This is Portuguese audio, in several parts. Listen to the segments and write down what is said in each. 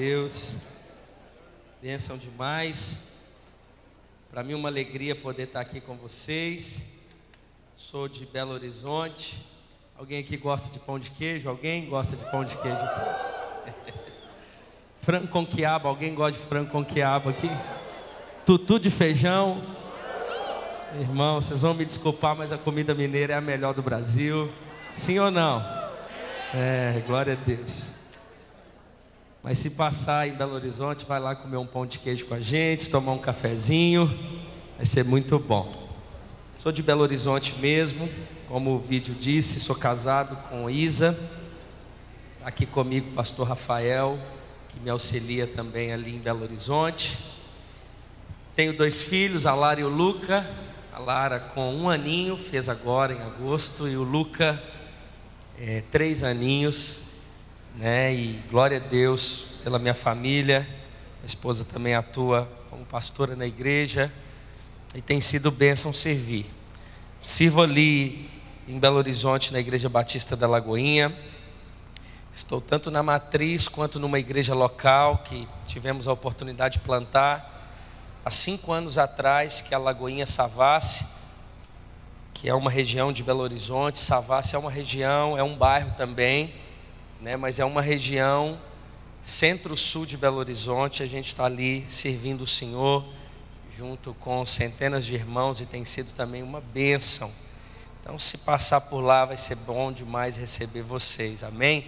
Deus. Bênção demais. Para mim, uma alegria poder estar aqui com vocês. Sou de Belo Horizonte. Alguém aqui gosta de pão de queijo? Alguém gosta de pão de queijo? frango com quiabo. Alguém gosta de frango com quiabo aqui? Tutu de feijão. Irmão, vocês vão me desculpar, mas a comida mineira é a melhor do Brasil. Sim ou não? É, glória a Deus. Mas se passar em Belo Horizonte, vai lá comer um pão de queijo com a gente, tomar um cafezinho, vai ser muito bom. Sou de Belo Horizonte mesmo, como o vídeo disse, sou casado com Isa. Aqui comigo o pastor Rafael, que me auxilia também ali em Belo Horizonte. Tenho dois filhos, a Lara e o Luca. A Lara com um aninho, fez agora em agosto, e o Luca, é, três aninhos né? E glória a Deus pela minha família. Minha esposa também atua como pastora na igreja e tem sido bênção servir. Sirvo ali em Belo Horizonte na Igreja Batista da Lagoinha. Estou tanto na matriz quanto numa igreja local que tivemos a oportunidade de plantar há cinco anos atrás, que é a Lagoinha Savassi, que é uma região de Belo Horizonte. Savassi é uma região, é um bairro também né? mas é uma região centro-sul de Belo Horizonte. A gente está ali servindo o Senhor, junto com centenas de irmãos, e tem sido também uma bênção. Então, se passar por lá, vai ser bom demais receber vocês, amém?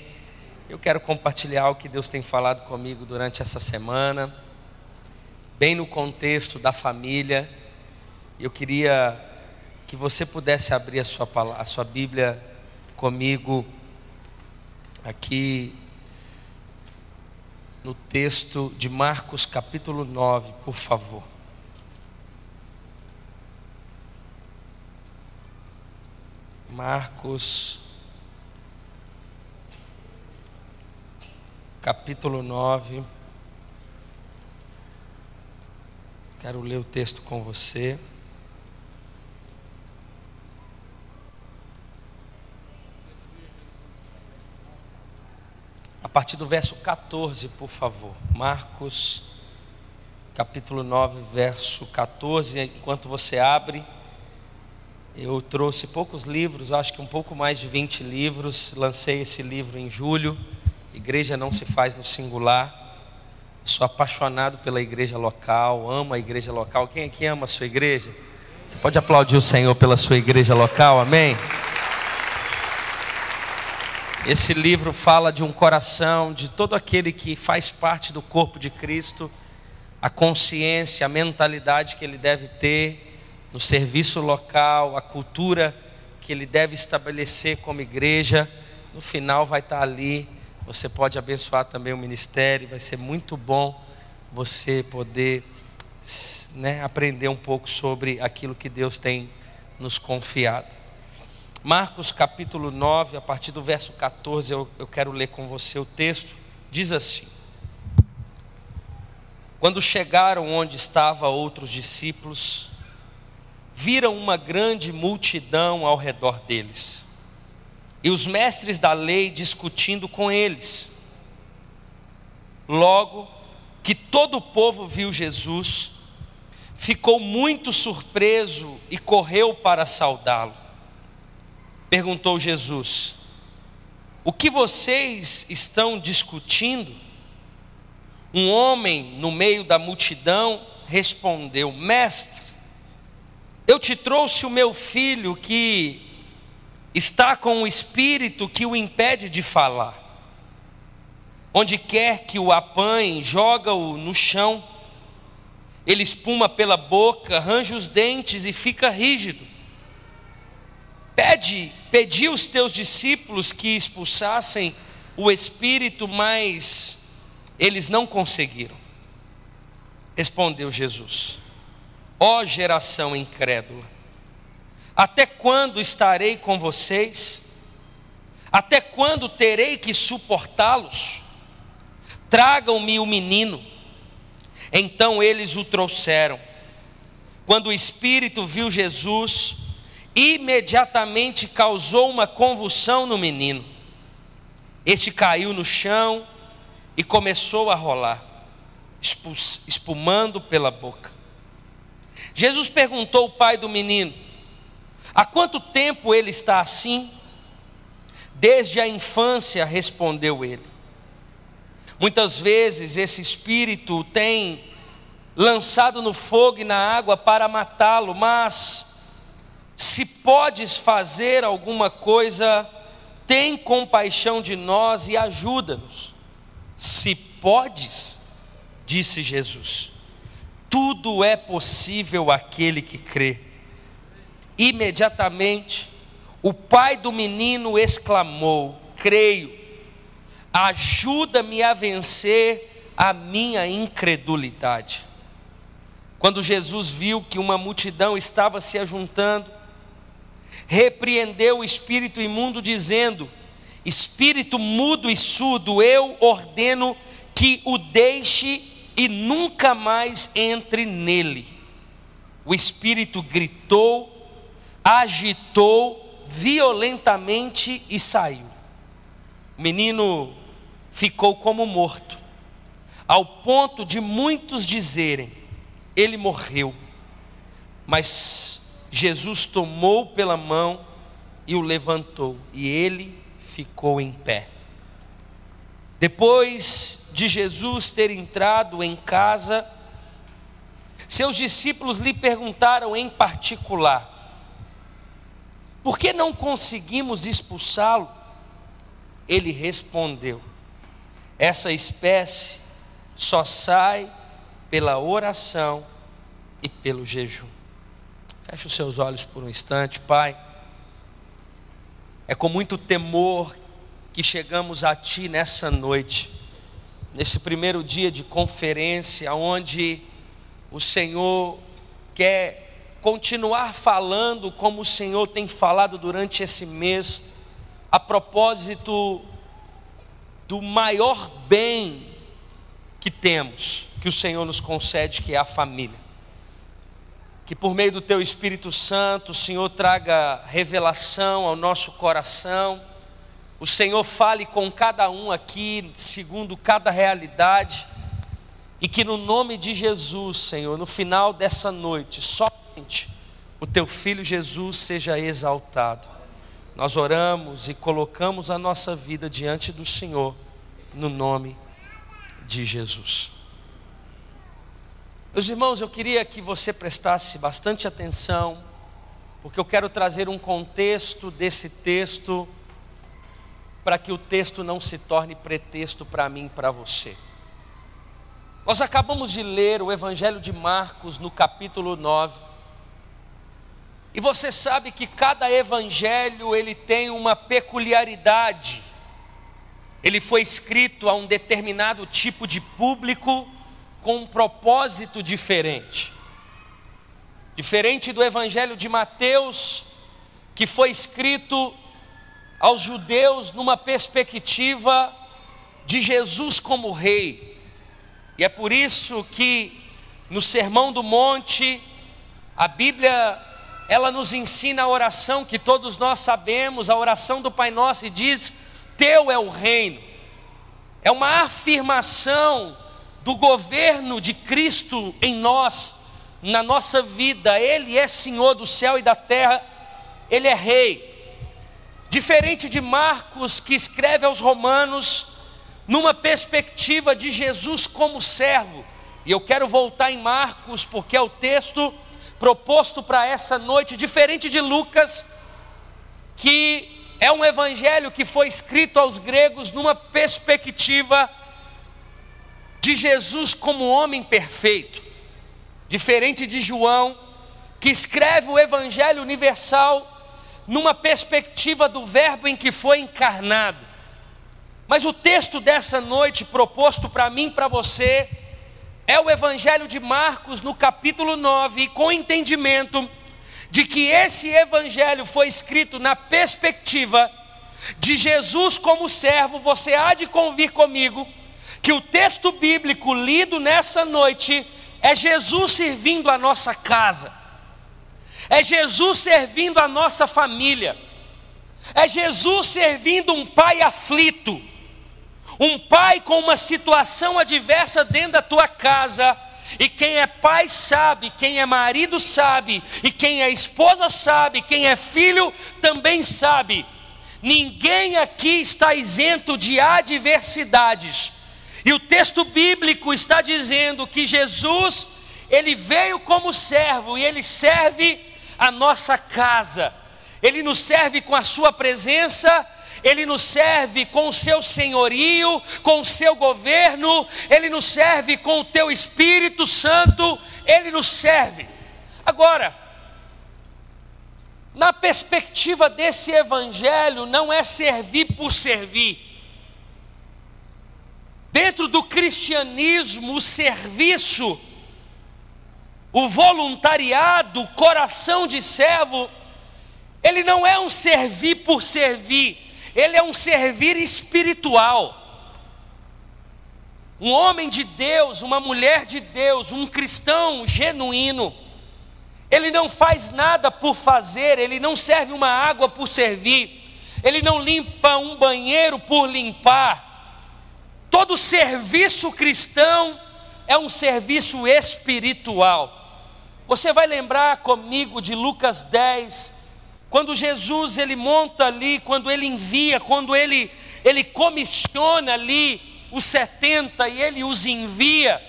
Eu quero compartilhar o que Deus tem falado comigo durante essa semana, bem no contexto da família. Eu queria que você pudesse abrir a sua, a sua Bíblia comigo aqui no texto de Marcos capítulo 9, por favor. Marcos capítulo 9. Quero ler o texto com você. A partir do verso 14, por favor. Marcos, capítulo 9, verso 14. Enquanto você abre, eu trouxe poucos livros, acho que um pouco mais de 20 livros. Lancei esse livro em julho. Igreja não se faz no singular. Sou apaixonado pela igreja local, amo a igreja local. Quem aqui ama a sua igreja? Você pode aplaudir o Senhor pela sua igreja local, amém? Esse livro fala de um coração de todo aquele que faz parte do corpo de Cristo, a consciência, a mentalidade que ele deve ter no serviço local, a cultura que ele deve estabelecer como igreja. No final vai estar ali. Você pode abençoar também o ministério, vai ser muito bom você poder né, aprender um pouco sobre aquilo que Deus tem nos confiado. Marcos capítulo 9, a partir do verso 14, eu, eu quero ler com você o texto. Diz assim: Quando chegaram onde estavam outros discípulos, viram uma grande multidão ao redor deles, e os mestres da lei discutindo com eles. Logo que todo o povo viu Jesus, ficou muito surpreso e correu para saudá-lo perguntou Jesus: O que vocês estão discutindo? Um homem no meio da multidão respondeu: Mestre, eu te trouxe o meu filho que está com um espírito que o impede de falar. Onde quer que o apanhe, joga-o no chão. Ele espuma pela boca, arranja os dentes e fica rígido. Pede, pedi os teus discípulos que expulsassem o espírito, mas eles não conseguiram. Respondeu Jesus: Ó oh, geração incrédula, até quando estarei com vocês? Até quando terei que suportá-los? Tragam-me o menino. Então eles o trouxeram. Quando o espírito viu Jesus, imediatamente causou uma convulsão no menino. Este caiu no chão e começou a rolar, espumando pela boca. Jesus perguntou ao pai do menino: Há quanto tempo ele está assim? Desde a infância, respondeu ele. Muitas vezes esse espírito tem lançado no fogo e na água para matá-lo, mas se podes fazer alguma coisa, tem compaixão de nós e ajuda-nos. Se podes, disse Jesus, tudo é possível aquele que crê. Imediatamente, o pai do menino exclamou: Creio, ajuda-me a vencer a minha incredulidade. Quando Jesus viu que uma multidão estava se ajuntando, repreendeu o espírito imundo, dizendo: Espírito mudo e surdo, eu ordeno que o deixe e nunca mais entre nele. O espírito gritou, agitou violentamente e saiu. O menino ficou como morto, ao ponto de muitos dizerem: ele morreu. Mas Jesus tomou pela mão e o levantou, e ele ficou em pé. Depois de Jesus ter entrado em casa, seus discípulos lhe perguntaram em particular: Por que não conseguimos expulsá-lo? Ele respondeu: Essa espécie só sai pela oração e pelo jejum. Feche os seus olhos por um instante, Pai. É com muito temor que chegamos a Ti nessa noite, nesse primeiro dia de conferência, onde o Senhor quer continuar falando como o Senhor tem falado durante esse mês, a propósito do maior bem que temos, que o Senhor nos concede, que é a família que por meio do Teu Espírito Santo, o Senhor traga revelação ao nosso coração, o Senhor fale com cada um aqui, segundo cada realidade, e que no nome de Jesus, Senhor, no final dessa noite, somente o Teu Filho Jesus seja exaltado. Nós oramos e colocamos a nossa vida diante do Senhor, no nome de Jesus. Meus irmãos, eu queria que você prestasse bastante atenção, porque eu quero trazer um contexto desse texto, para que o texto não se torne pretexto para mim e para você. Nós acabamos de ler o Evangelho de Marcos no capítulo 9. E você sabe que cada evangelho ele tem uma peculiaridade. Ele foi escrito a um determinado tipo de público com um propósito diferente. Diferente do Evangelho de Mateus, que foi escrito aos judeus numa perspectiva de Jesus como rei. E é por isso que no Sermão do Monte, a Bíblia ela nos ensina a oração que todos nós sabemos, a oração do Pai Nosso, e diz: Teu é o reino. É uma afirmação do governo de Cristo em nós, na nossa vida. Ele é Senhor do céu e da terra, Ele é Rei. Diferente de Marcos, que escreve aos Romanos, numa perspectiva de Jesus como servo. E eu quero voltar em Marcos, porque é o texto proposto para essa noite, diferente de Lucas, que é um evangelho que foi escrito aos gregos numa perspectiva de Jesus como homem perfeito, diferente de João, que escreve o Evangelho universal numa perspectiva do Verbo em que foi encarnado. Mas o texto dessa noite proposto para mim e para você é o Evangelho de Marcos no capítulo 9, com entendimento de que esse Evangelho foi escrito na perspectiva de Jesus como servo, você há de convir comigo que o texto bíblico lido nessa noite é Jesus servindo a nossa casa, é Jesus servindo a nossa família, é Jesus servindo um pai aflito, Um pai com uma situação adversa dentro da tua casa, e quem é pai sabe, quem é marido sabe, e quem é esposa sabe, quem é filho também sabe. Ninguém aqui está isento de adversidades. E o texto bíblico está dizendo que Jesus, ele veio como servo e ele serve a nossa casa. Ele nos serve com a sua presença ele nos serve com o seu senhorio, com o seu governo, Ele nos serve com o teu Espírito Santo, Ele nos serve. Agora, na perspectiva desse Evangelho, não é servir por servir. Dentro do cristianismo, o serviço, o voluntariado, o coração de servo, ele não é um servir por servir, ele é um servir espiritual. Um homem de Deus, uma mulher de Deus, um cristão genuíno, ele não faz nada por fazer, ele não serve uma água por servir, ele não limpa um banheiro por limpar. Todo serviço cristão é um serviço espiritual. Você vai lembrar comigo de Lucas 10, quando Jesus ele monta ali, quando ele envia, quando ele ele comissiona ali os 70 e ele os envia.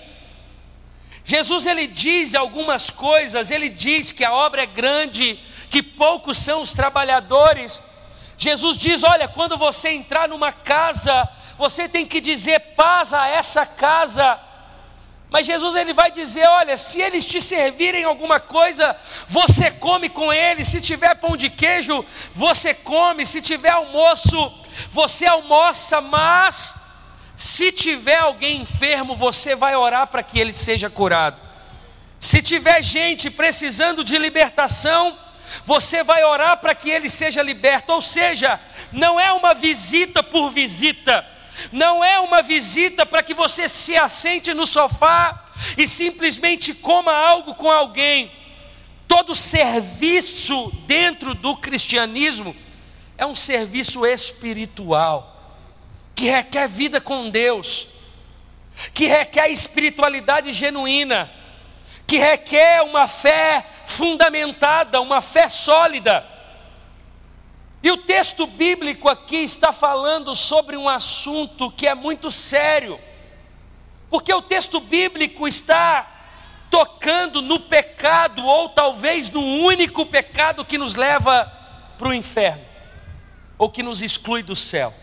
Jesus ele diz algumas coisas, ele diz que a obra é grande, que poucos são os trabalhadores. Jesus diz: "Olha, quando você entrar numa casa, você tem que dizer paz a essa casa". Mas Jesus ele vai dizer: olha, se eles te servirem alguma coisa, você come com eles. Se tiver pão de queijo, você come. Se tiver almoço, você almoça. Mas se tiver alguém enfermo, você vai orar para que ele seja curado. Se tiver gente precisando de libertação, você vai orar para que ele seja liberto. Ou seja, não é uma visita por visita não é uma visita para que você se assente no sofá e simplesmente coma algo com alguém. Todo serviço dentro do cristianismo é um serviço espiritual, que requer vida com Deus, que requer espiritualidade genuína, que requer uma fé fundamentada, uma fé sólida. E o texto bíblico aqui está falando sobre um assunto que é muito sério, porque o texto bíblico está tocando no pecado, ou talvez no único pecado que nos leva para o inferno, ou que nos exclui do céu.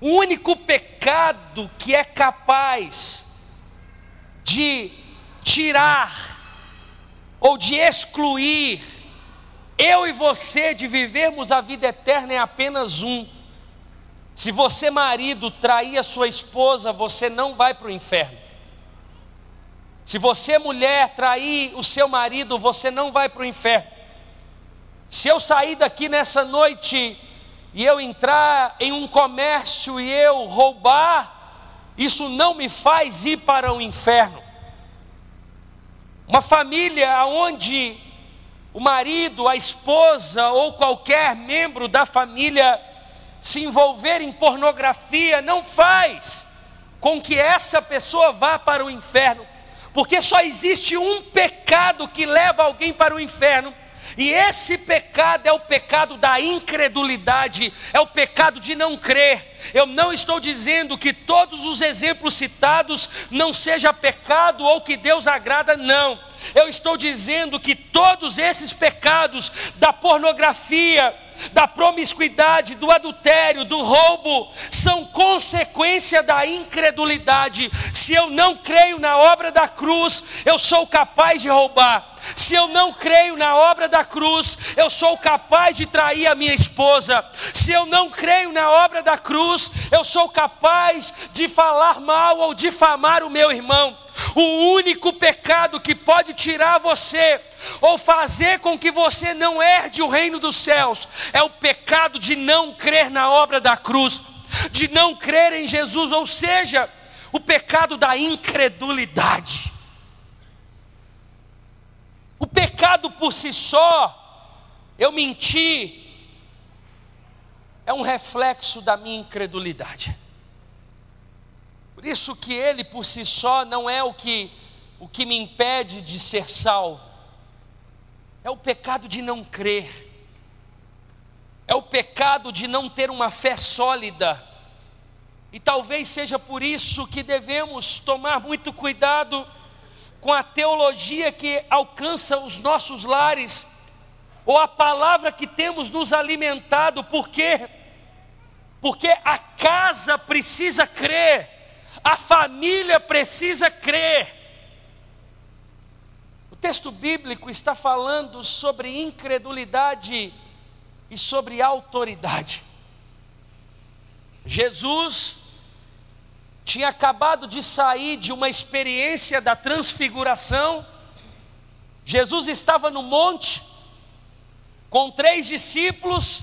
O único pecado que é capaz de tirar ou de excluir eu e você de vivermos a vida eterna é apenas um. Se você, marido, trair a sua esposa, você não vai para o inferno. Se você, mulher, trair o seu marido, você não vai para o inferno. Se eu sair daqui nessa noite e eu entrar em um comércio e eu roubar, isso não me faz ir para o inferno. Uma família onde o marido, a esposa ou qualquer membro da família se envolver em pornografia não faz com que essa pessoa vá para o inferno, porque só existe um pecado que leva alguém para o inferno, e esse pecado é o pecado da incredulidade, é o pecado de não crer. Eu não estou dizendo que todos os exemplos citados não seja pecado ou que Deus agrada, não. Eu estou dizendo que todos esses pecados da pornografia, da promiscuidade, do adultério, do roubo, são consequência da incredulidade. Se eu não creio na obra da cruz, eu sou capaz de roubar. Se eu não creio na obra da cruz, eu sou capaz de trair a minha esposa. Se eu não creio na obra da cruz, eu sou capaz de falar mal ou difamar o meu irmão. O único pecado que pode tirar você ou fazer com que você não herde o reino dos céus é o pecado de não crer na obra da cruz, de não crer em Jesus, ou seja, o pecado da incredulidade. O pecado por si só, eu menti, é um reflexo da minha incredulidade. Por isso que ele por si só não é o que o que me impede de ser salvo. É o pecado de não crer. É o pecado de não ter uma fé sólida. E talvez seja por isso que devemos tomar muito cuidado com a teologia que alcança os nossos lares, ou a palavra que temos nos alimentado, por quê? Porque a casa precisa crer, a família precisa crer. Texto bíblico está falando sobre incredulidade e sobre autoridade. Jesus tinha acabado de sair de uma experiência da transfiguração. Jesus estava no monte com três discípulos.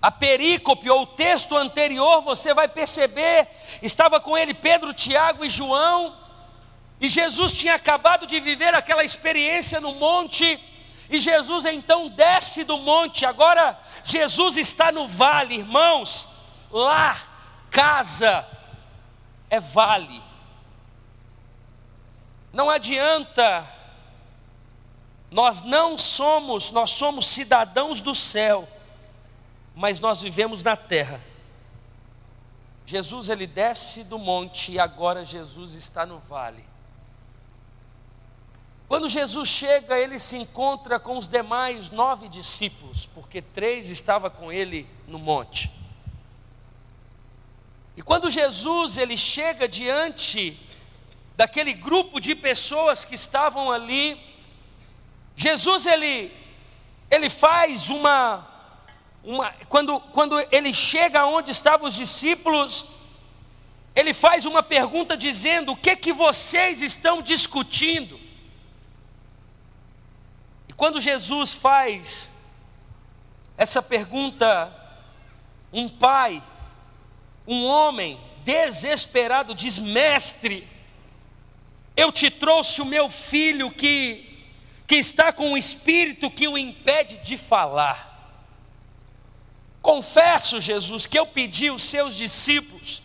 A perícope ou o texto anterior, você vai perceber, estava com ele Pedro, Tiago e João. E Jesus tinha acabado de viver aquela experiência no monte. E Jesus então desce do monte. Agora Jesus está no vale, irmãos. Lá, casa, é vale. Não adianta, nós não somos, nós somos cidadãos do céu, mas nós vivemos na terra. Jesus ele desce do monte e agora Jesus está no vale. Quando Jesus chega, ele se encontra com os demais nove discípulos, porque três estavam com ele no monte. E quando Jesus ele chega diante daquele grupo de pessoas que estavam ali, Jesus ele ele faz uma uma quando quando ele chega onde estavam os discípulos, ele faz uma pergunta dizendo: "O que que vocês estão discutindo?" Quando Jesus faz essa pergunta, um pai um homem desesperado diz: Mestre, eu te trouxe o meu filho que, que está com um espírito que o impede de falar. Confesso, Jesus, que eu pedi os seus discípulos,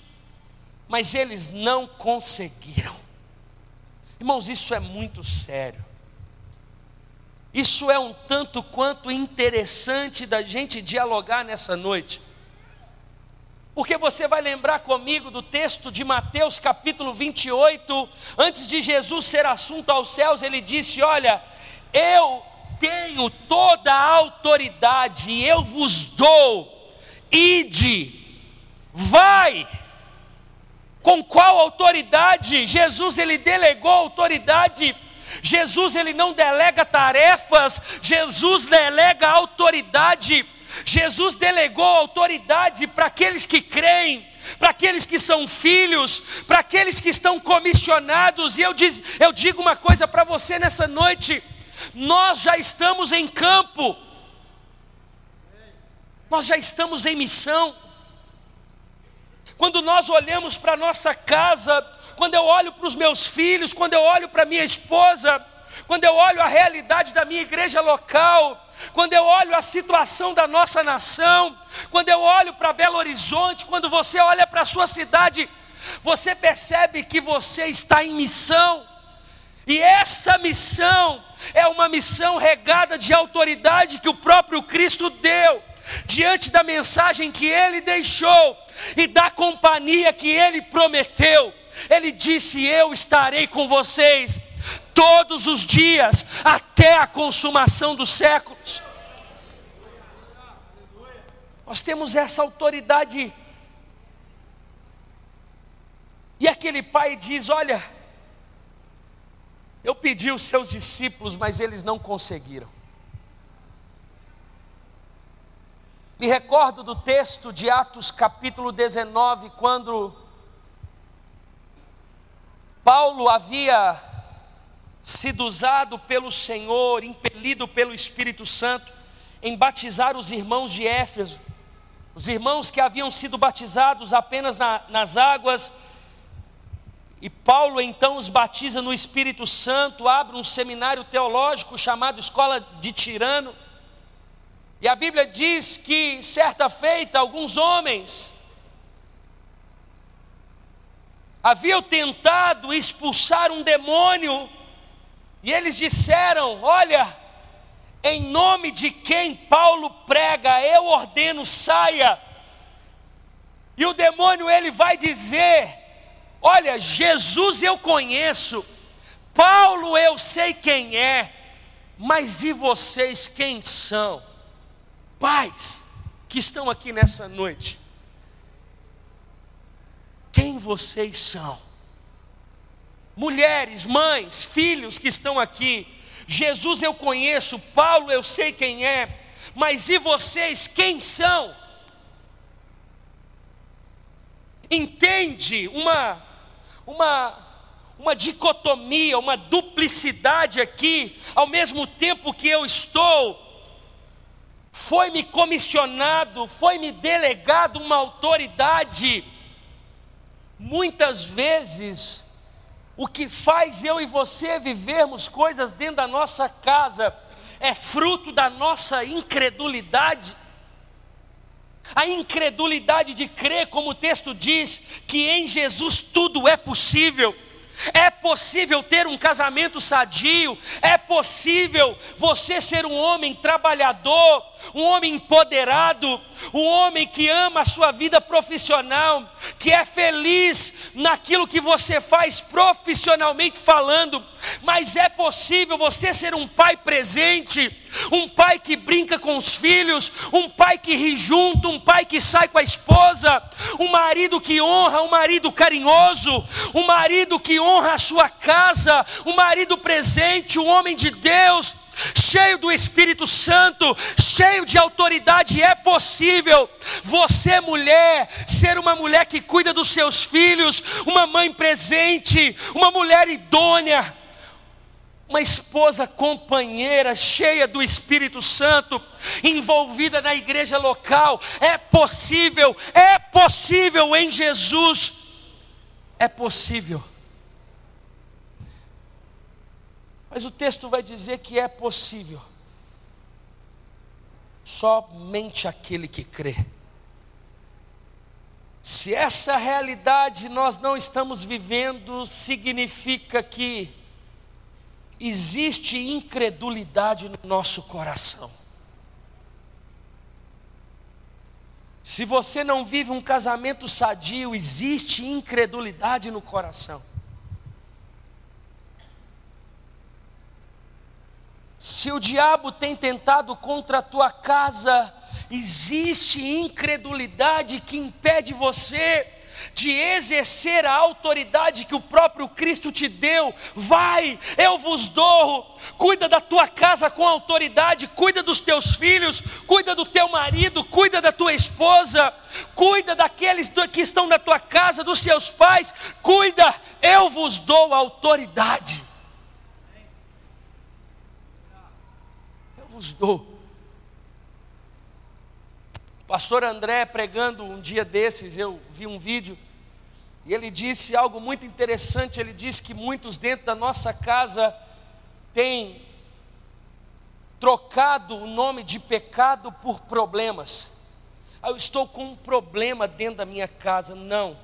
mas eles não conseguiram. Irmãos, isso é muito sério. Isso é um tanto quanto interessante da gente dialogar nessa noite. Porque você vai lembrar comigo do texto de Mateus capítulo 28, antes de Jesus ser assunto aos céus, ele disse: Olha, eu tenho toda a autoridade, eu vos dou, ide, vai. Com qual autoridade? Jesus ele delegou autoridade. Jesus ele não delega tarefas, Jesus delega autoridade. Jesus delegou autoridade para aqueles que creem, para aqueles que são filhos, para aqueles que estão comissionados. E eu, diz, eu digo uma coisa para você nessa noite: nós já estamos em campo, nós já estamos em missão. Quando nós olhamos para nossa casa, quando eu olho para os meus filhos, quando eu olho para minha esposa, quando eu olho a realidade da minha igreja local, quando eu olho a situação da nossa nação, quando eu olho para Belo Horizonte, quando você olha para a sua cidade, você percebe que você está em missão, e essa missão é uma missão regada de autoridade que o próprio Cristo deu, diante da mensagem que ele deixou e da companhia que ele prometeu. Ele disse: Eu estarei com vocês todos os dias, até a consumação dos séculos. Nós temos essa autoridade. E aquele pai diz: Olha, eu pedi os seus discípulos, mas eles não conseguiram. Me recordo do texto de Atos capítulo 19, quando Paulo havia sido usado pelo Senhor, impelido pelo Espírito Santo, em batizar os irmãos de Éfeso, os irmãos que haviam sido batizados apenas na, nas águas, e Paulo então os batiza no Espírito Santo, abre um seminário teológico chamado Escola de Tirano, e a Bíblia diz que, certa feita, alguns homens haviam tentado expulsar um demônio, e eles disseram: Olha, em nome de quem Paulo prega, eu ordeno, saia. E o demônio ele vai dizer: Olha, Jesus eu conheço, Paulo eu sei quem é, mas e vocês quem são? Pais que estão aqui nessa noite, quem vocês são? Mulheres, mães, filhos que estão aqui, Jesus eu conheço, Paulo eu sei quem é, mas e vocês quem são? Entende uma uma uma dicotomia, uma duplicidade aqui, ao mesmo tempo que eu estou foi-me comissionado, foi-me delegado uma autoridade Muitas vezes, o que faz eu e você vivermos coisas dentro da nossa casa é fruto da nossa incredulidade. A incredulidade de crer, como o texto diz, que em Jesus tudo é possível. É possível ter um casamento sadio, é possível você ser um homem trabalhador, um homem empoderado, um homem que ama a sua vida profissional, que é feliz naquilo que você faz profissionalmente falando, mas é possível você ser um pai presente, um pai que brinca com os filhos, um pai que ri junto, um pai que sai com a esposa, um marido que honra, um marido carinhoso, um marido que honra a sua casa, um marido presente, um homem de Deus cheio do Espírito Santo, cheio de autoridade, é possível você, mulher, ser uma mulher que cuida dos seus filhos, uma mãe presente, uma mulher idônea, uma esposa companheira, cheia do Espírito Santo, envolvida na igreja local. É possível, é possível em Jesus, é possível. Mas o texto vai dizer que é possível. Somente aquele que crê. Se essa realidade nós não estamos vivendo, significa que existe incredulidade no nosso coração. Se você não vive um casamento sadio, existe incredulidade no coração. Se o diabo tem tentado contra a tua casa, existe incredulidade que impede você de exercer a autoridade que o próprio Cristo te deu. Vai, eu vos dou. Cuida da tua casa com autoridade, cuida dos teus filhos, cuida do teu marido, cuida da tua esposa, cuida daqueles que estão na tua casa, dos seus pais. Cuida, eu vos dou autoridade. Vos dou. Pastor André pregando um dia desses, eu vi um vídeo, e ele disse algo muito interessante. Ele disse que muitos dentro da nossa casa têm trocado o nome de pecado por problemas. Ah, eu estou com um problema dentro da minha casa. Não.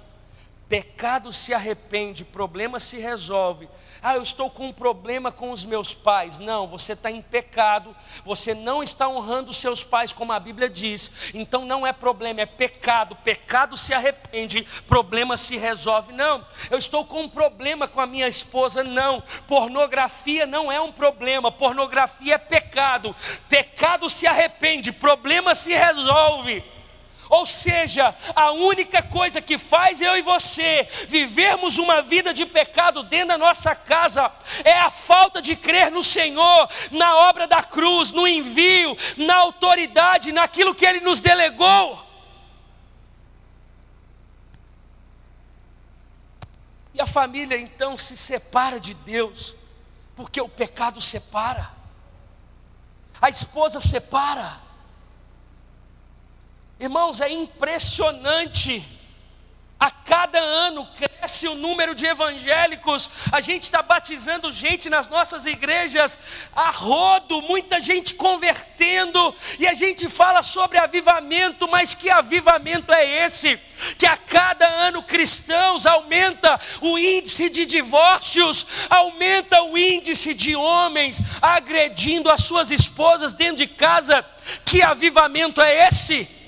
Pecado se arrepende, problema se resolve. Ah, eu estou com um problema com os meus pais. Não, você está em pecado, você não está honrando os seus pais, como a Bíblia diz. Então não é problema, é pecado. Pecado se arrepende, problema se resolve. Não, eu estou com um problema com a minha esposa. Não, pornografia não é um problema, pornografia é pecado. Pecado se arrepende, problema se resolve. Ou seja, a única coisa que faz eu e você vivermos uma vida de pecado dentro da nossa casa é a falta de crer no Senhor, na obra da cruz, no envio, na autoridade, naquilo que Ele nos delegou. E a família então se separa de Deus, porque o pecado separa, a esposa separa Irmãos, é impressionante. A cada ano cresce o número de evangélicos, a gente está batizando gente nas nossas igrejas a rodo, muita gente convertendo, e a gente fala sobre avivamento, mas que avivamento é esse? Que a cada ano cristãos aumenta o índice de divórcios, aumenta o índice de homens agredindo as suas esposas dentro de casa. Que avivamento é esse?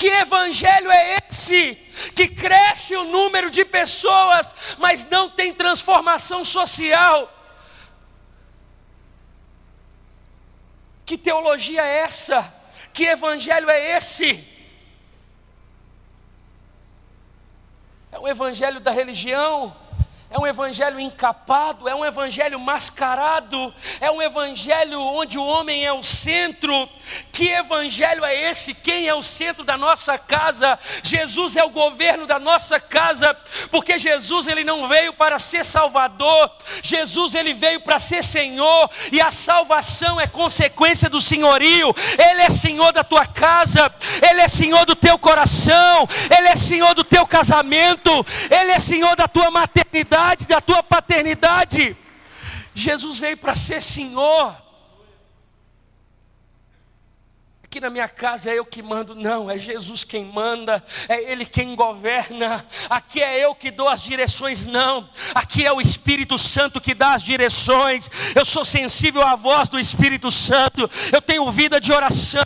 Que evangelho é esse? Que cresce o número de pessoas, mas não tem transformação social. Que teologia é essa? Que evangelho é esse? É o evangelho da religião, é um evangelho encapado, é um evangelho mascarado, é um evangelho onde o homem é o centro. Que evangelho é esse? Quem é o centro da nossa casa? Jesus é o governo da nossa casa, porque Jesus ele não veio para ser salvador, Jesus ele veio para ser Senhor, e a salvação é consequência do senhorio. Ele é Senhor da tua casa, ele é Senhor do teu coração, ele é Senhor do teu casamento, ele é Senhor da tua maternidade da tua paternidade. Jesus veio para ser Senhor. Aqui na minha casa é eu que mando, não, é Jesus quem manda, é Ele quem governa. Aqui é eu que dou as direções, não. Aqui é o Espírito Santo que dá as direções. Eu sou sensível à voz do Espírito Santo. Eu tenho vida de oração,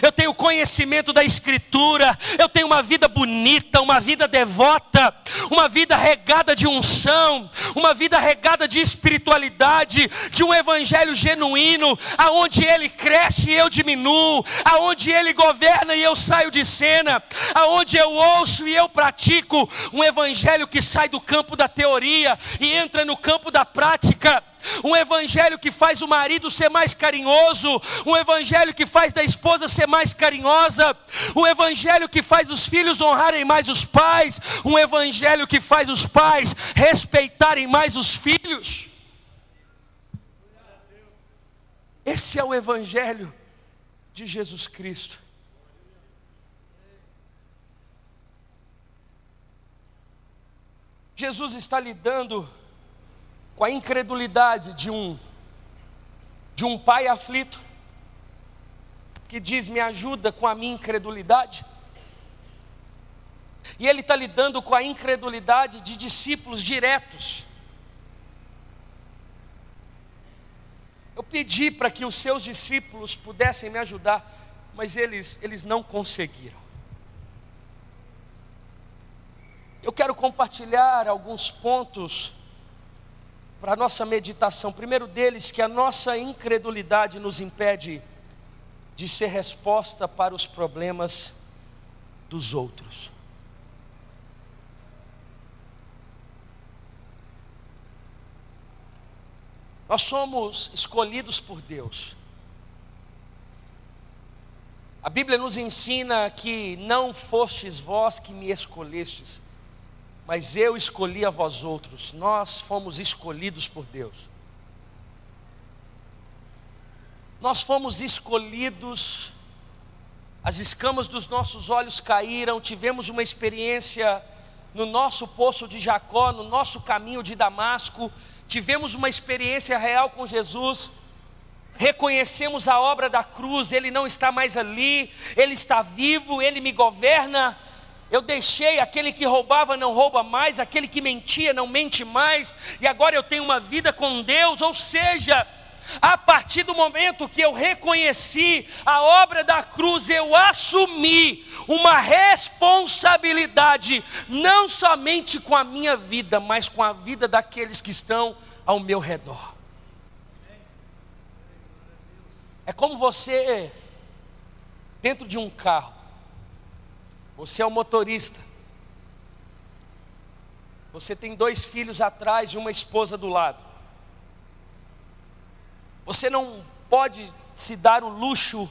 eu tenho conhecimento da Escritura, eu tenho uma vida bonita, uma vida devota, uma vida regada de unção, uma vida regada de espiritualidade, de um evangelho genuíno, aonde Ele cresce e eu diminuo aonde Ele governa e eu saio de cena, aonde eu ouço e eu pratico um evangelho que sai do campo da teoria e entra no campo da prática. Um evangelho que faz o marido ser mais carinhoso, um evangelho que faz da esposa ser mais carinhosa, um evangelho que faz os filhos honrarem mais os pais, um evangelho que faz os pais respeitarem mais os filhos. Esse é o evangelho de Jesus Cristo. Jesus está lidando com a incredulidade de um de um pai aflito que diz: "Me ajuda com a minha incredulidade". E ele está lidando com a incredulidade de discípulos diretos Eu pedi para que os seus discípulos pudessem me ajudar, mas eles, eles não conseguiram. Eu quero compartilhar alguns pontos para a nossa meditação. Primeiro deles, que a nossa incredulidade nos impede de ser resposta para os problemas dos outros. Nós somos escolhidos por Deus. A Bíblia nos ensina que não fostes vós que me escolhestes, mas eu escolhi a vós outros. Nós fomos escolhidos por Deus. Nós fomos escolhidos, as escamas dos nossos olhos caíram, tivemos uma experiência no nosso poço de Jacó, no nosso caminho de Damasco, tivemos uma experiência real com Jesus, reconhecemos a obra da cruz, Ele não está mais ali, Ele está vivo, Ele me governa. Eu deixei aquele que roubava não rouba mais, aquele que mentia não mente mais, e agora eu tenho uma vida com Deus, ou seja, a partir do momento que eu reconheci a obra da cruz, eu assumi uma responsabilidade, não somente com a minha vida, mas com a vida daqueles que estão ao meu redor. É como você, dentro de um carro, você é o motorista, você tem dois filhos atrás e uma esposa do lado. Você não pode se dar o luxo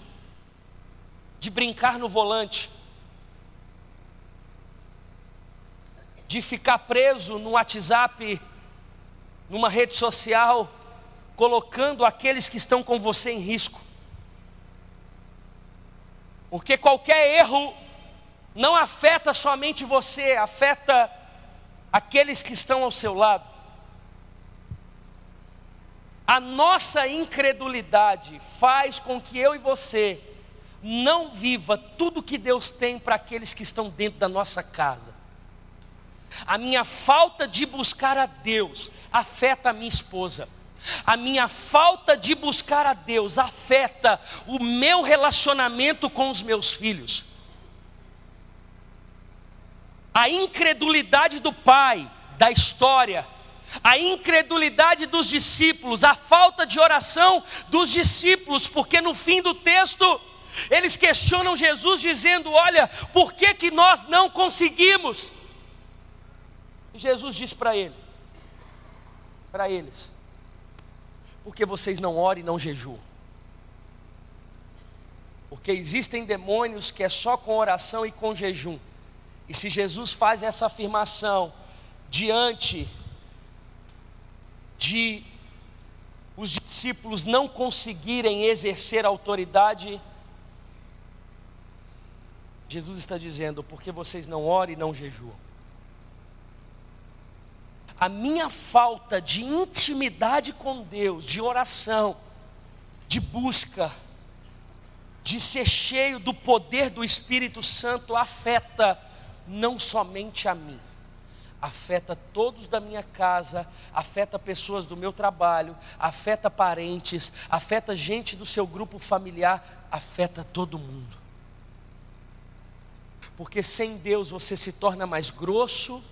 de brincar no volante, de ficar preso no WhatsApp, numa rede social, colocando aqueles que estão com você em risco. Porque qualquer erro não afeta somente você, afeta aqueles que estão ao seu lado. A nossa incredulidade faz com que eu e você não viva tudo que Deus tem para aqueles que estão dentro da nossa casa. A minha falta de buscar a Deus afeta a minha esposa. A minha falta de buscar a Deus afeta o meu relacionamento com os meus filhos. A incredulidade do pai, da história, a incredulidade dos discípulos, a falta de oração dos discípulos, porque no fim do texto eles questionam Jesus dizendo: "Olha, por que que nós não conseguimos?" E Jesus diz para ele, para eles: "Porque vocês não oram e não jejuam." Porque existem demônios que é só com oração e com jejum. E se Jesus faz essa afirmação diante de os discípulos não conseguirem exercer autoridade, Jesus está dizendo: porque vocês não oram e não jejuam. A minha falta de intimidade com Deus, de oração, de busca, de ser cheio do poder do Espírito Santo, afeta não somente a mim, afeta todos da minha casa, afeta pessoas do meu trabalho, afeta parentes, afeta gente do seu grupo familiar, afeta todo mundo. Porque sem Deus você se torna mais grosso,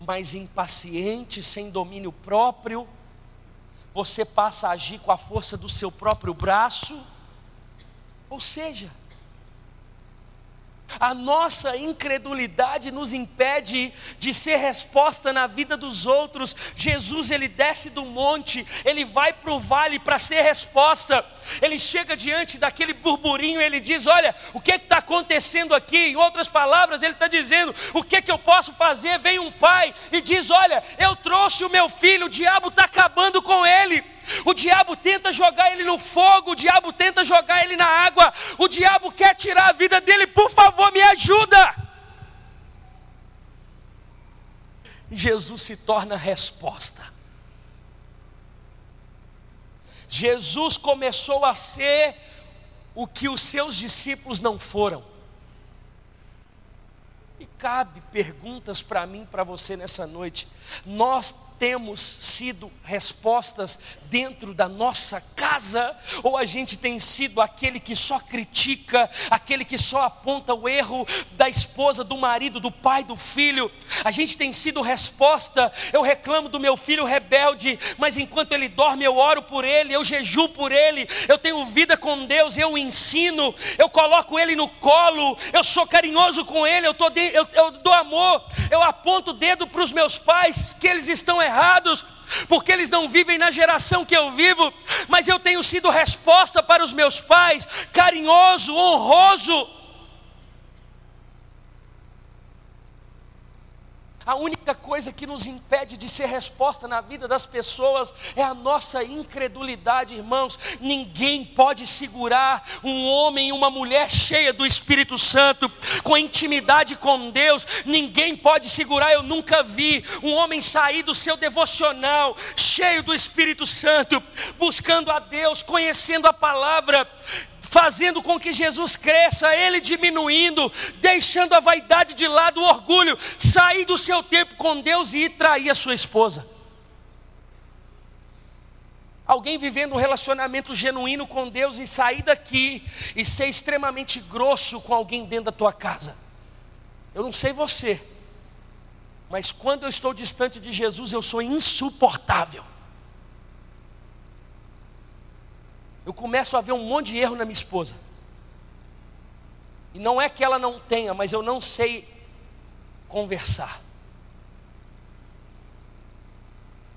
mais impaciente, sem domínio próprio, você passa a agir com a força do seu próprio braço, ou seja, a nossa incredulidade nos impede de ser resposta na vida dos outros. Jesus ele desce do monte, ele vai para o vale para ser resposta. Ele chega diante daquele burburinho, ele diz: Olha, o que está acontecendo aqui? Em outras palavras, ele está dizendo: O que, que eu posso fazer? Vem um pai e diz: Olha, eu trouxe o meu filho, o diabo está acabando com ele. O diabo tenta jogar ele no fogo, o diabo tenta jogar ele na água, o diabo quer tirar a vida dele, por favor, me ajuda. Jesus se torna a resposta. Jesus começou a ser o que os seus discípulos não foram. E cabe perguntas para mim, para você nessa noite. Nós temos sido respostas dentro da nossa casa, ou a gente tem sido aquele que só critica, aquele que só aponta o erro da esposa, do marido, do pai, do filho. A gente tem sido resposta. Eu reclamo do meu filho rebelde, mas enquanto ele dorme, eu oro por ele, eu jejuo por ele, eu tenho vida com Deus, eu ensino, eu coloco ele no colo, eu sou carinhoso com ele, eu, tô de, eu, eu dou amor, eu aponto o dedo para os meus pais que eles estão errados, porque eles não vivem na geração que eu vivo, mas eu tenho sido resposta para os meus pais, carinhoso, honroso. A única coisa que nos impede de ser resposta na vida das pessoas é a nossa incredulidade, irmãos. Ninguém pode segurar um homem e uma mulher cheia do Espírito Santo, com intimidade com Deus. Ninguém pode segurar. Eu nunca vi um homem sair do seu devocional, cheio do Espírito Santo, buscando a Deus, conhecendo a palavra fazendo com que Jesus cresça, ele diminuindo, deixando a vaidade de lado, o orgulho, sair do seu tempo com Deus e ir trair a sua esposa. Alguém vivendo um relacionamento genuíno com Deus e sair daqui e ser extremamente grosso com alguém dentro da tua casa. Eu não sei você, mas quando eu estou distante de Jesus, eu sou insuportável. Eu começo a ver um monte de erro na minha esposa. E não é que ela não tenha, mas eu não sei conversar.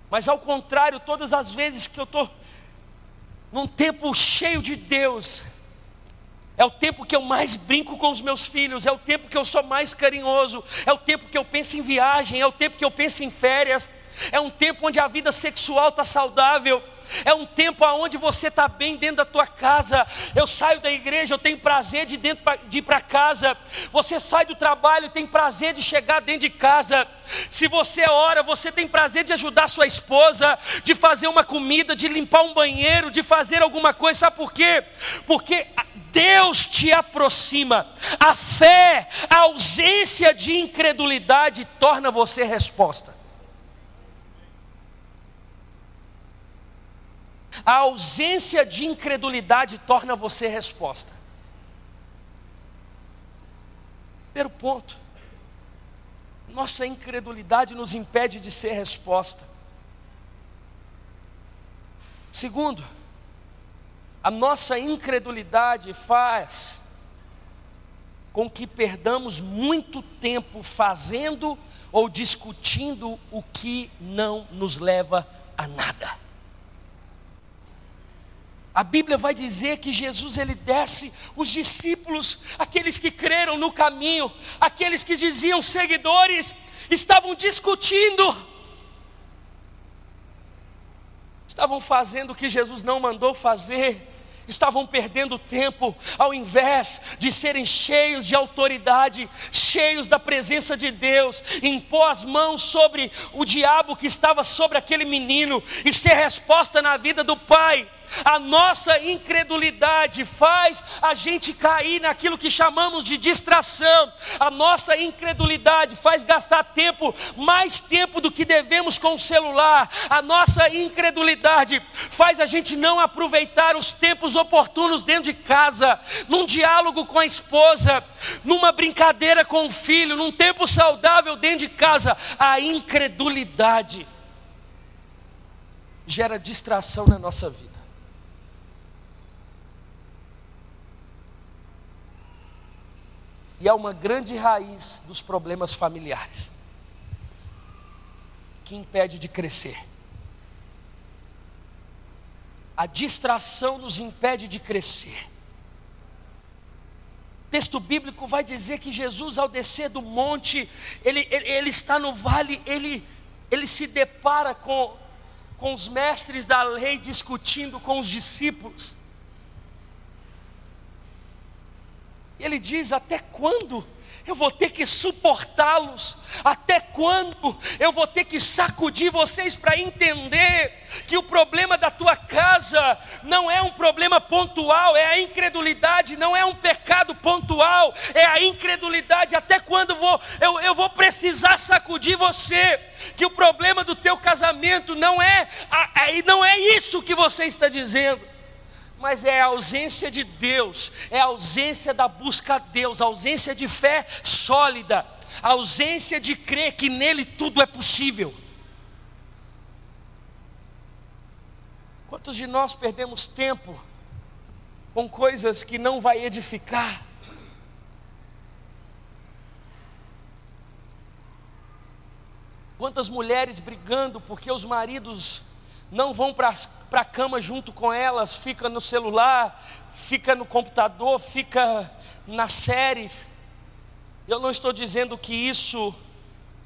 Mas ao contrário, todas as vezes que eu estou num tempo cheio de Deus, é o tempo que eu mais brinco com os meus filhos, é o tempo que eu sou mais carinhoso, é o tempo que eu penso em viagem, é o tempo que eu penso em férias, é um tempo onde a vida sexual está saudável, é um tempo onde você está bem dentro da tua casa. Eu saio da igreja, eu tenho prazer de, dentro, de ir para casa. Você sai do trabalho, tem prazer de chegar dentro de casa. Se você ora, você tem prazer de ajudar sua esposa, de fazer uma comida, de limpar um banheiro, de fazer alguma coisa. Sabe por quê? Porque Deus te aproxima. A fé, a ausência de incredulidade torna você resposta. A ausência de incredulidade torna você resposta. Primeiro ponto. Nossa incredulidade nos impede de ser resposta. Segundo, a nossa incredulidade faz com que perdamos muito tempo fazendo ou discutindo o que não nos leva a nada. A Bíblia vai dizer que Jesus ele desce, os discípulos, aqueles que creram no caminho, aqueles que diziam seguidores, estavam discutindo, estavam fazendo o que Jesus não mandou fazer, estavam perdendo tempo, ao invés de serem cheios de autoridade, cheios da presença de Deus, impor as mãos sobre o diabo que estava sobre aquele menino e ser resposta na vida do pai. A nossa incredulidade faz a gente cair naquilo que chamamos de distração. A nossa incredulidade faz gastar tempo, mais tempo do que devemos com o celular. A nossa incredulidade faz a gente não aproveitar os tempos oportunos dentro de casa, num diálogo com a esposa, numa brincadeira com o filho, num tempo saudável dentro de casa. A incredulidade gera distração na nossa vida. E é uma grande raiz dos problemas familiares que impede de crescer. A distração nos impede de crescer. O texto bíblico vai dizer que Jesus, ao descer do monte, ele, ele, ele está no vale, ele, ele se depara com, com os mestres da lei discutindo com os discípulos. E ele diz: Até quando eu vou ter que suportá-los? Até quando eu vou ter que sacudir vocês para entender que o problema da tua casa não é um problema pontual, é a incredulidade, não é um pecado pontual, é a incredulidade. Até quando vou, eu, eu vou precisar sacudir você? Que o problema do teu casamento não é, não é isso que você está dizendo mas é a ausência de Deus, é a ausência da busca a Deus, a ausência de fé sólida, a ausência de crer que nele tudo é possível. Quantos de nós perdemos tempo com coisas que não vai edificar? Quantas mulheres brigando porque os maridos não vão para a cama junto com elas, fica no celular, fica no computador, fica na série. Eu não estou dizendo que isso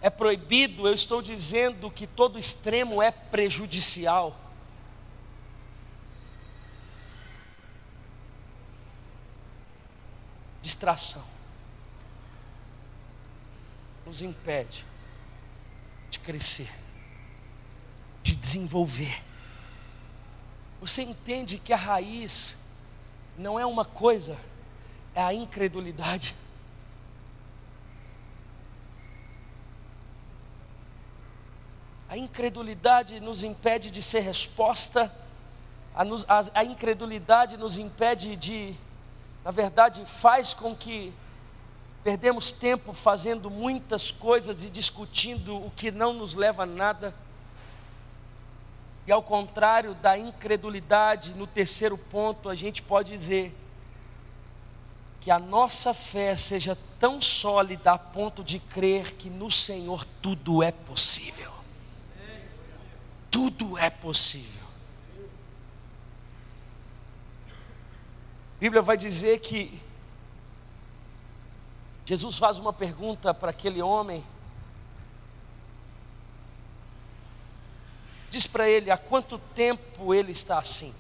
é proibido, eu estou dizendo que todo extremo é prejudicial. Distração nos impede de crescer de desenvolver. Você entende que a raiz não é uma coisa, é a incredulidade. A incredulidade nos impede de ser resposta, a, nos, a, a incredulidade nos impede de, na verdade, faz com que perdemos tempo fazendo muitas coisas e discutindo o que não nos leva a nada. E ao contrário da incredulidade, no terceiro ponto, a gente pode dizer que a nossa fé seja tão sólida a ponto de crer que no Senhor tudo é possível. Tudo é possível. A Bíblia vai dizer que Jesus faz uma pergunta para aquele homem Diz para ele: há quanto tempo ele está assim?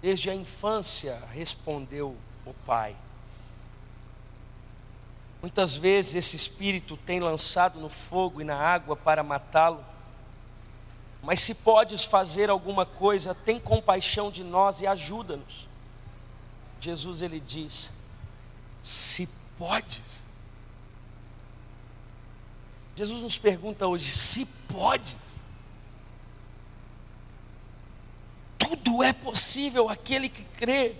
Desde a infância, respondeu o pai. Muitas vezes esse espírito tem lançado no fogo e na água para matá-lo. Mas se podes fazer alguma coisa, tem compaixão de nós e ajuda-nos. Jesus ele diz: Se podes. Jesus nos pergunta hoje: se podes. Tudo é possível aquele que crê.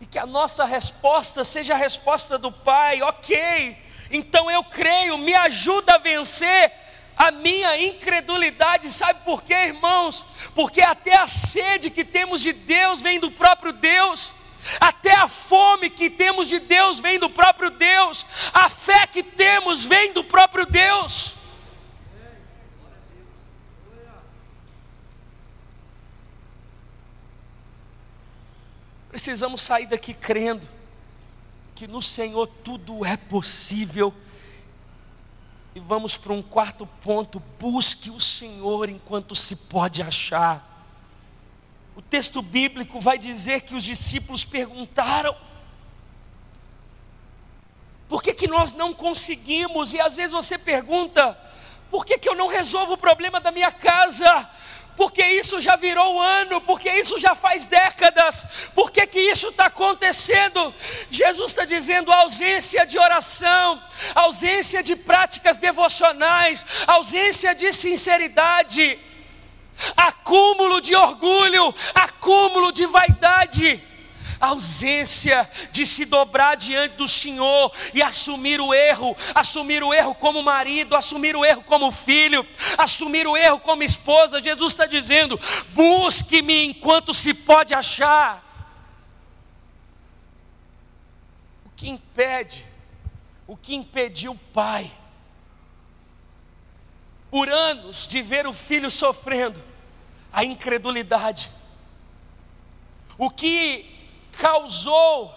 E que a nossa resposta seja a resposta do Pai, ok, então eu creio, me ajuda a vencer a minha incredulidade, sabe por quê, irmãos? Porque até a sede que temos de Deus vem do próprio Deus. Até a fome que temos de Deus vem do próprio Deus, a fé que temos vem do próprio Deus. Precisamos sair daqui crendo que no Senhor tudo é possível e vamos para um quarto ponto: busque o Senhor enquanto se pode achar. O texto bíblico vai dizer que os discípulos perguntaram: por que, que nós não conseguimos? E às vezes você pergunta: por que, que eu não resolvo o problema da minha casa? porque isso já virou ano, porque isso já faz décadas, por que isso está acontecendo? Jesus está dizendo ausência de oração, ausência de práticas devocionais, ausência de sinceridade, acúmulo de orgulho, acúmulo de vaidade ausência de se dobrar diante do Senhor e assumir o erro, assumir o erro como marido, assumir o erro como filho, assumir o erro como esposa. Jesus está dizendo: busque-me enquanto se pode achar. O que impede, o que impediu o pai, por anos, de ver o filho sofrendo, a incredulidade. O que causou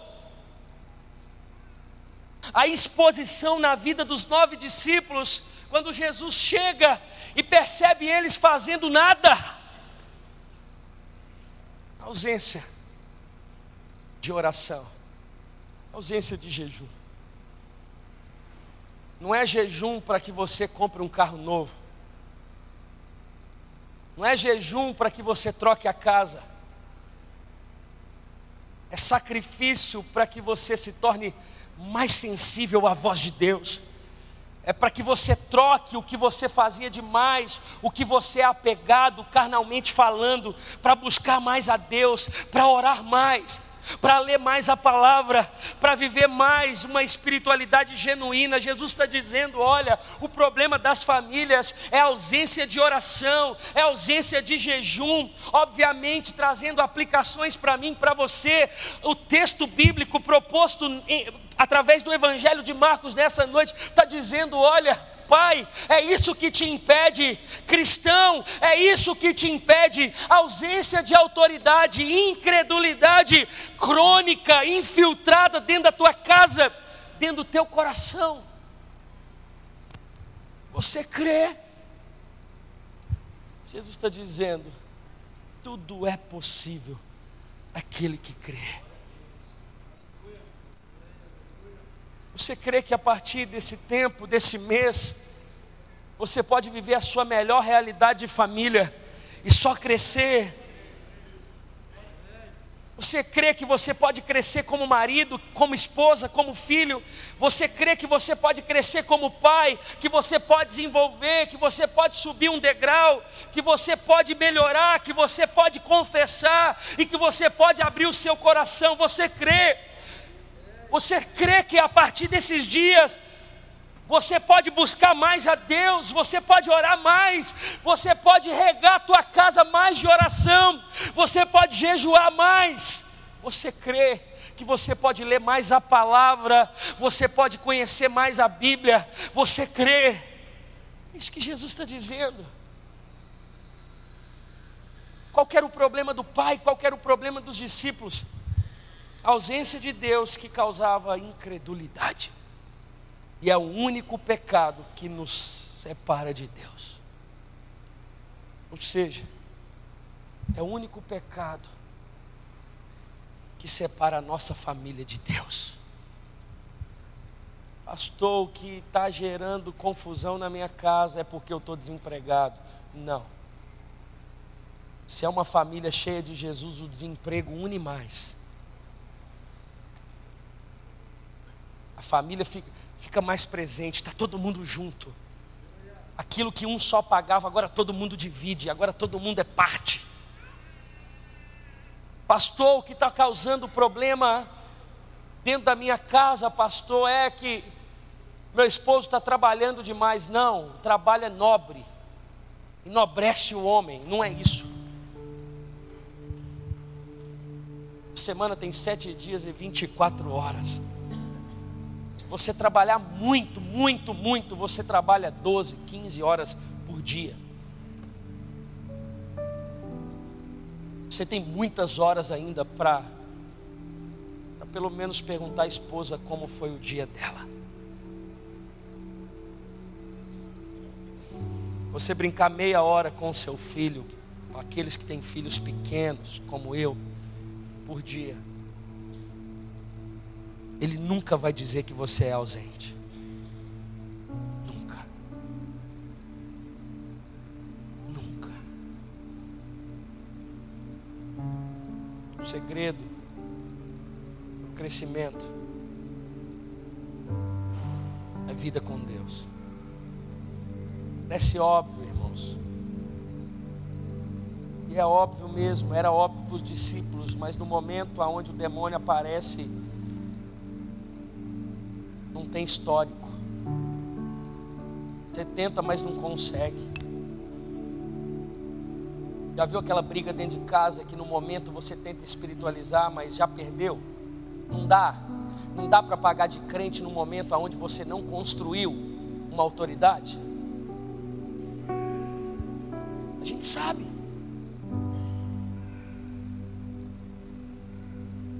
a exposição na vida dos nove discípulos, quando Jesus chega e percebe eles fazendo nada. Ausência de oração, ausência de jejum. Não é jejum para que você compre um carro novo. Não é jejum para que você troque a casa é sacrifício para que você se torne mais sensível à voz de Deus. É para que você troque o que você fazia demais, o que você é apegado carnalmente falando, para buscar mais a Deus, para orar mais para ler mais a palavra, para viver mais uma espiritualidade genuína. Jesus está dizendo: olha, o problema das famílias é a ausência de oração, é a ausência de jejum, obviamente trazendo aplicações para mim, para você. O texto bíblico proposto em, através do Evangelho de Marcos nessa noite está dizendo: olha pai, é isso que te impede, cristão, é isso que te impede, ausência de autoridade, incredulidade crônica, infiltrada dentro da tua casa, dentro do teu coração. Você crê? Jesus está dizendo: tudo é possível aquele que crê. Você crê que a partir desse tempo, desse mês, você pode viver a sua melhor realidade de família e só crescer? Você crê que você pode crescer como marido, como esposa, como filho? Você crê que você pode crescer como pai, que você pode desenvolver, que você pode subir um degrau, que você pode melhorar, que você pode confessar e que você pode abrir o seu coração? Você crê? Você crê que a partir desses dias você pode buscar mais a Deus, você pode orar mais, você pode regar a tua casa mais de oração, você pode jejuar mais. Você crê que você pode ler mais a palavra, você pode conhecer mais a Bíblia, você crê. É isso que Jesus está dizendo. Qual era o problema do pai, qual era o problema dos discípulos? A ausência de Deus que causava incredulidade. E é o único pecado que nos separa de Deus. Ou seja, é o único pecado que separa a nossa família de Deus. Pastor, o que está gerando confusão na minha casa é porque eu estou desempregado. Não. Se é uma família cheia de Jesus, o desemprego une mais. A família fica, fica mais presente, está todo mundo junto. Aquilo que um só pagava, agora todo mundo divide, agora todo mundo é parte. Pastor, o que está causando problema dentro da minha casa, pastor, é que meu esposo está trabalhando demais. Não, o trabalho é nobre, enobrece o homem, não é isso. Semana tem sete dias e 24 horas. Você trabalhar muito, muito, muito, você trabalha 12, 15 horas por dia. Você tem muitas horas ainda para pelo menos perguntar à esposa como foi o dia dela. Você brincar meia hora com o seu filho, com aqueles que têm filhos pequenos, como eu, por dia. Ele nunca vai dizer que você é ausente. Nunca. Nunca. O segredo do crescimento é vida com Deus. Parece óbvio, irmãos. E é óbvio mesmo, era óbvio para os discípulos, mas no momento onde o demônio aparece, não tem histórico. Você tenta, mas não consegue. Já viu aquela briga dentro de casa que no momento você tenta espiritualizar, mas já perdeu? Não dá. Não dá para pagar de crente no momento onde você não construiu uma autoridade. A gente sabe.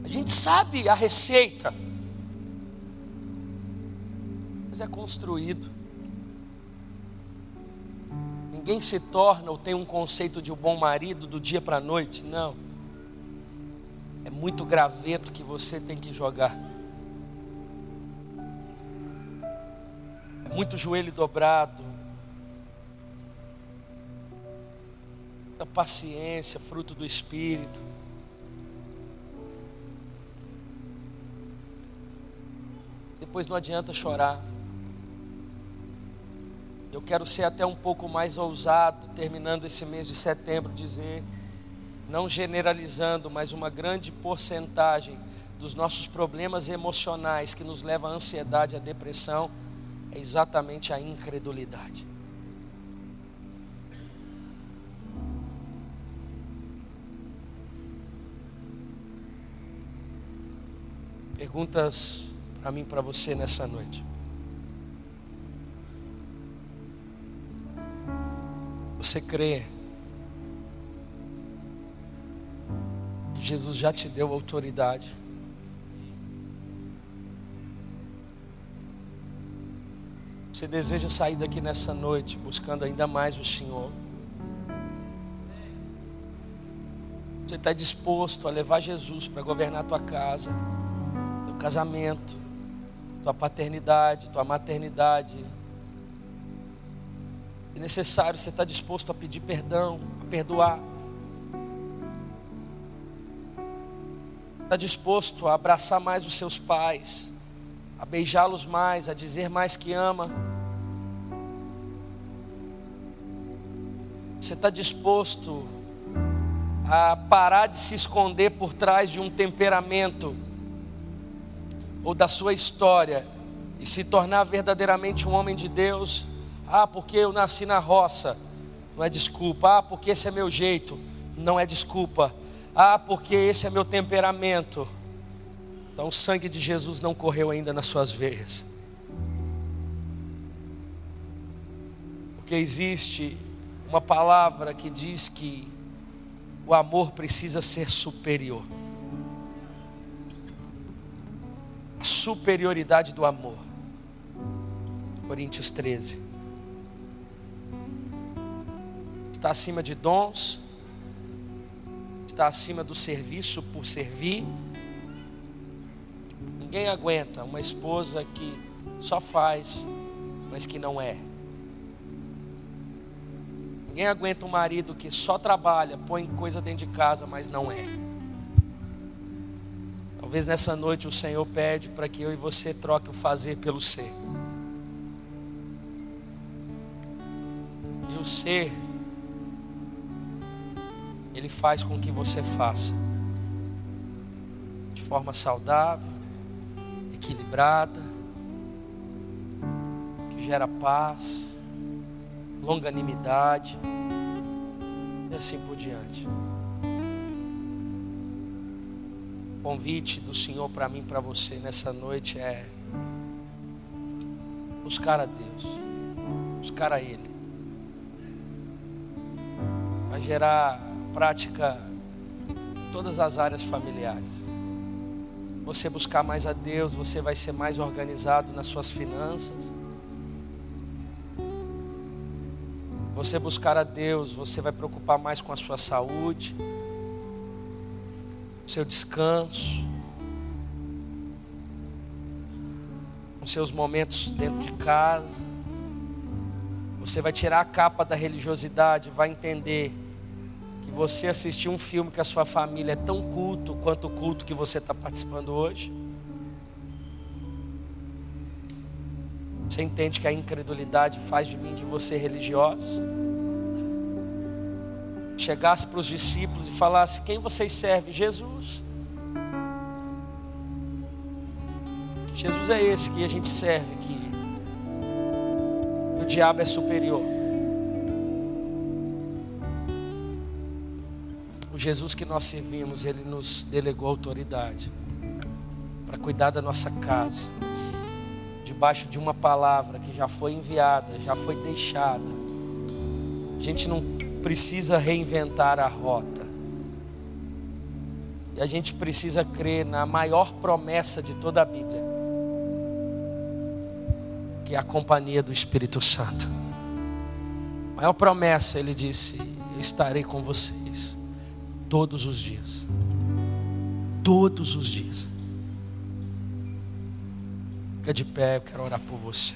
A gente sabe a receita. Mas é construído. Ninguém se torna ou tem um conceito de um bom marido do dia para a noite. Não. É muito graveto que você tem que jogar. É muito joelho dobrado, muita paciência, fruto do Espírito. Depois não adianta chorar. Eu quero ser até um pouco mais ousado, terminando esse mês de setembro, dizer, não generalizando, mas uma grande porcentagem dos nossos problemas emocionais que nos leva à ansiedade, à depressão, é exatamente a incredulidade. Perguntas para mim, para você nessa noite. Você crê que Jesus já te deu autoridade? Você deseja sair daqui nessa noite buscando ainda mais o Senhor? Você está disposto a levar Jesus para governar a tua casa? casamento, tua paternidade, tua maternidade. É necessário você estar disposto a pedir perdão, a perdoar. Está disposto a abraçar mais os seus pais, a beijá-los mais, a dizer mais que ama. Você está disposto a parar de se esconder por trás de um temperamento ou da sua história e se tornar verdadeiramente um homem de Deus, ah, porque eu nasci na roça, não é desculpa. Ah, porque esse é meu jeito, não é desculpa. Ah, porque esse é meu temperamento. Então o sangue de Jesus não correu ainda nas suas veias. Porque existe uma palavra que diz que o amor precisa ser superior. superioridade do amor. Coríntios 13. Está acima de dons, está acima do serviço por servir. Ninguém aguenta uma esposa que só faz, mas que não é. Ninguém aguenta um marido que só trabalha, põe coisa dentro de casa, mas não é. Talvez nessa noite o Senhor pede para que eu e você troque o fazer pelo ser. E o ser, ele faz com que você faça de forma saudável, equilibrada, que gera paz longanimidade e assim por diante. O convite do Senhor para mim, para você nessa noite é buscar a Deus, buscar a Ele. Vai gerar prática em todas as áreas familiares. Você buscar mais a Deus, você vai ser mais organizado nas suas finanças você buscar a Deus, você vai preocupar mais com a sua saúde, seu descanso, com seus momentos dentro de casa. Você vai tirar a capa da religiosidade, vai entender que você assistir um filme com a sua família é tão culto quanto o culto que você está participando hoje. Você entende que a incredulidade faz de mim, de você, religiosos? Chegasse para os discípulos e falasse: Quem vocês servem? Jesus. Jesus é esse que a gente serve, que o diabo é superior. Jesus que nós servimos, ele nos delegou autoridade para cuidar da nossa casa debaixo de uma palavra que já foi enviada, já foi deixada. A gente não precisa reinventar a rota. E a gente precisa crer na maior promessa de toda a Bíblia, que é a companhia do Espírito Santo. A maior promessa, ele disse: Eu estarei com vocês todos os dias. Todos os dias. Fica de pé, eu quero orar por você.